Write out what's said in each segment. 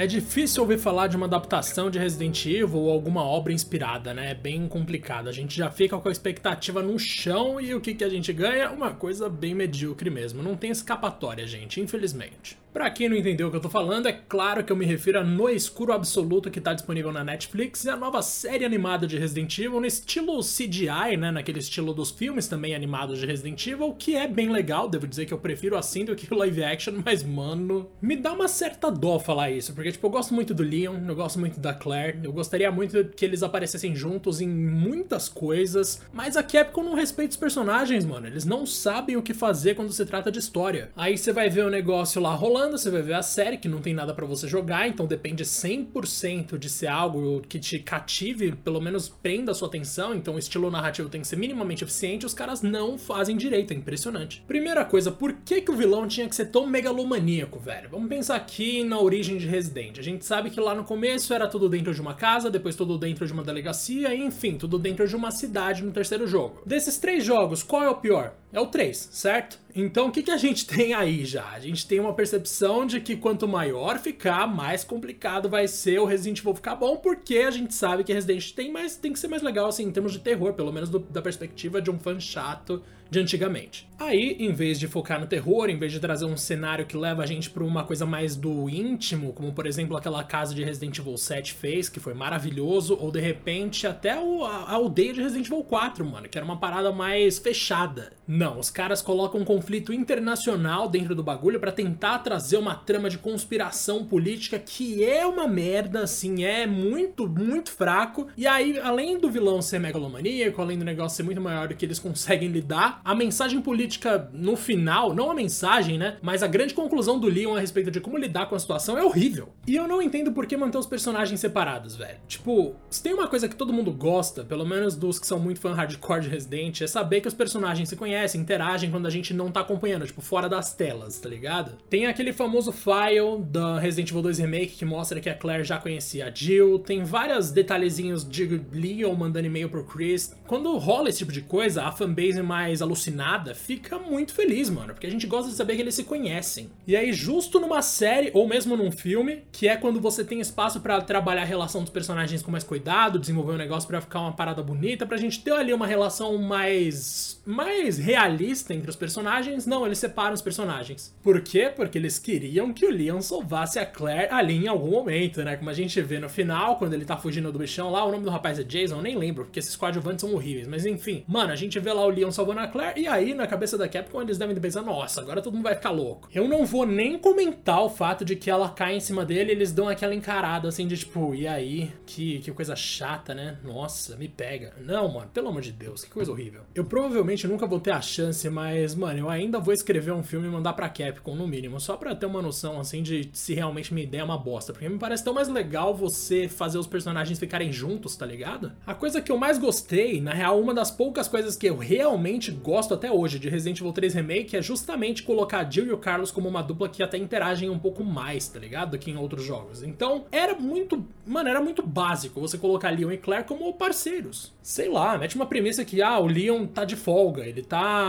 É difícil ouvir falar de uma adaptação de Resident Evil ou alguma obra inspirada, né? É bem complicado. A gente já fica com a expectativa no chão e o que, que a gente ganha? Uma coisa bem medíocre mesmo. Não tem escapatória, gente, infelizmente. Pra quem não entendeu o que eu tô falando, é claro que eu me refiro a No Escuro Absoluto, que tá disponível na Netflix, e a nova série animada de Resident Evil, no estilo CGI, né, naquele estilo dos filmes também animados de Resident Evil, que é bem legal, devo dizer que eu prefiro assim do que o live action, mas mano, me dá uma certa dó falar isso, porque tipo, eu gosto muito do Leon, eu gosto muito da Claire, eu gostaria muito que eles aparecessem juntos em muitas coisas, mas a Capcom não respeita os personagens, mano, eles não sabem o que fazer quando se trata de história. Aí você vai ver o negócio lá rolando, rolando, você vai ver a série que não tem nada para você jogar, então depende 100% de ser algo que te cative, pelo menos prenda a sua atenção, então o estilo narrativo tem que ser minimamente eficiente, os caras não fazem direito, é impressionante. Primeira coisa, por que, que o vilão tinha que ser tão megalomaníaco, velho? Vamos pensar aqui na origem de Resident. A gente sabe que lá no começo era tudo dentro de uma casa, depois tudo dentro de uma delegacia, enfim, tudo dentro de uma cidade no terceiro jogo. Desses três jogos, qual é o pior? É o 3, certo? Então o que, que a gente tem aí já? A gente tem uma percepção de que quanto maior ficar, mais complicado vai ser o Resident Evil ficar bom, porque a gente sabe que Resident tem, mais, tem que ser mais legal assim em termos de terror, pelo menos do, da perspectiva de um fã chato de antigamente. Aí, em vez de focar no terror, em vez de trazer um cenário que leva a gente para uma coisa mais do íntimo, como por exemplo aquela casa de Resident Evil 7 fez, que foi maravilhoso, ou de repente até o, a, a aldeia de Resident Evil 4, mano, que era uma parada mais fechada. Não, os caras colocam um conflito internacional dentro do bagulho para tentar trazer uma trama de conspiração política que é uma merda, assim, é muito, muito fraco. E aí, além do vilão ser megalomaníaco, além do negócio ser muito maior do que eles conseguem lidar, a mensagem política no final, não a mensagem, né? Mas a grande conclusão do Leon a respeito de como lidar com a situação é horrível. E eu não entendo por que manter os personagens separados, velho. Tipo, se tem uma coisa que todo mundo gosta, pelo menos dos que são muito fã hardcore de Resident, é saber que os personagens se conhecem, interagem quando a gente não tá acompanhando, tipo, fora das telas, tá ligado? Tem aquele famoso file da Resident Evil 2 Remake que mostra que a Claire já conhecia a Jill, tem vários detalhezinhos de Leon mandando e-mail pro Chris. Quando rola esse tipo de coisa, a fanbase mais alucinada, fica muito feliz, mano, porque a gente gosta de saber que eles se conhecem. E aí, justo numa série, ou mesmo num filme, que é quando você tem espaço para trabalhar a relação dos personagens com mais cuidado, desenvolver um negócio para ficar uma parada bonita, pra gente ter ali uma relação mais. mais realista entre os personagens, não, eles separam os personagens. Por quê? Porque eles queriam que o Leon salvasse a Claire ali em algum momento, né? Como a gente vê no final, quando ele tá fugindo do bichão lá, o nome do rapaz é Jason, nem lembro, porque esses coadjuvantes são horríveis, mas enfim. Mano, a gente vê lá o Leon salvando a Claire, e aí, na cabeça da Capcom, eles devem pensar, nossa, agora todo mundo vai ficar louco. Eu não vou nem comentar o fato de que ela cai em cima dele e eles dão aquela encarada, assim, de tipo, e aí? Que, que coisa chata, né? Nossa, me pega. Não, mano, pelo amor de Deus, que coisa horrível. Eu provavelmente nunca vou ter a chance, mas, mano, eu ainda vou escrever um filme e mandar pra Capcom, no mínimo, só pra ter uma noção, assim, de se realmente minha ideia é uma bosta. Porque me parece tão mais legal você fazer os personagens ficarem juntos, tá ligado? A coisa que eu mais gostei, na real, uma das poucas coisas que eu realmente gosto até hoje de Resident Evil 3 Remake é justamente colocar a Jill e o Carlos como uma dupla que até interagem um pouco mais, tá ligado? Do que em outros jogos. Então, era muito. Mano, era muito básico você colocar Leon e Claire como parceiros. Sei lá, mete uma premissa que, ah, o Leon tá de folga, ele tá.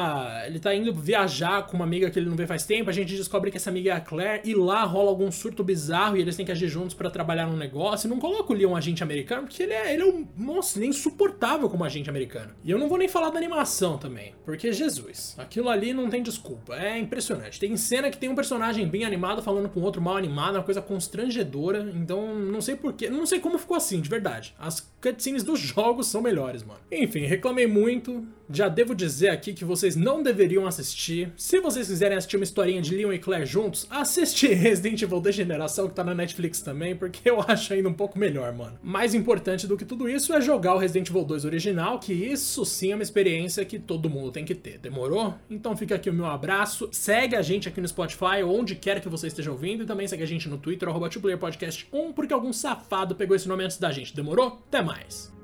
Ele tá indo viajar com uma amiga que ele não vê faz tempo, a gente descobre que essa amiga é a Claire, e lá rola algum surto bizarro e eles têm que agir juntos para trabalhar num negócio. Não coloca o Leon agente americano, porque ele é, ele é um. Nossa, ele é insuportável como agente americano. E eu não vou nem falar da animação também, porque Jesus, aquilo ali não tem desculpa. É impressionante. Tem cena que tem um personagem bem animado falando com outro mal animado, uma coisa constrangedora. Então, não sei porquê. Não sei como ficou assim, de verdade. As cutscenes dos jogos são melhores, mano. Enfim, reclamei muito. Já devo dizer aqui que vocês não deveriam assistir. Se vocês quiserem assistir uma historinha de Leon e Claire juntos, assiste Resident Evil Degeneração, que tá na Netflix também, porque eu acho ainda um pouco melhor, mano. Mais importante do que tudo isso é jogar o Resident Evil 2 original, que isso sim é uma experiência que todo mundo tem que ter. Demorou? Então fica aqui o meu abraço. Segue a gente aqui no Spotify, onde quer que você esteja ouvindo, e também segue a gente no Twitter, arroba Podcast 1, porque algum safado pegou esse nome antes da gente. Demorou? Até mais!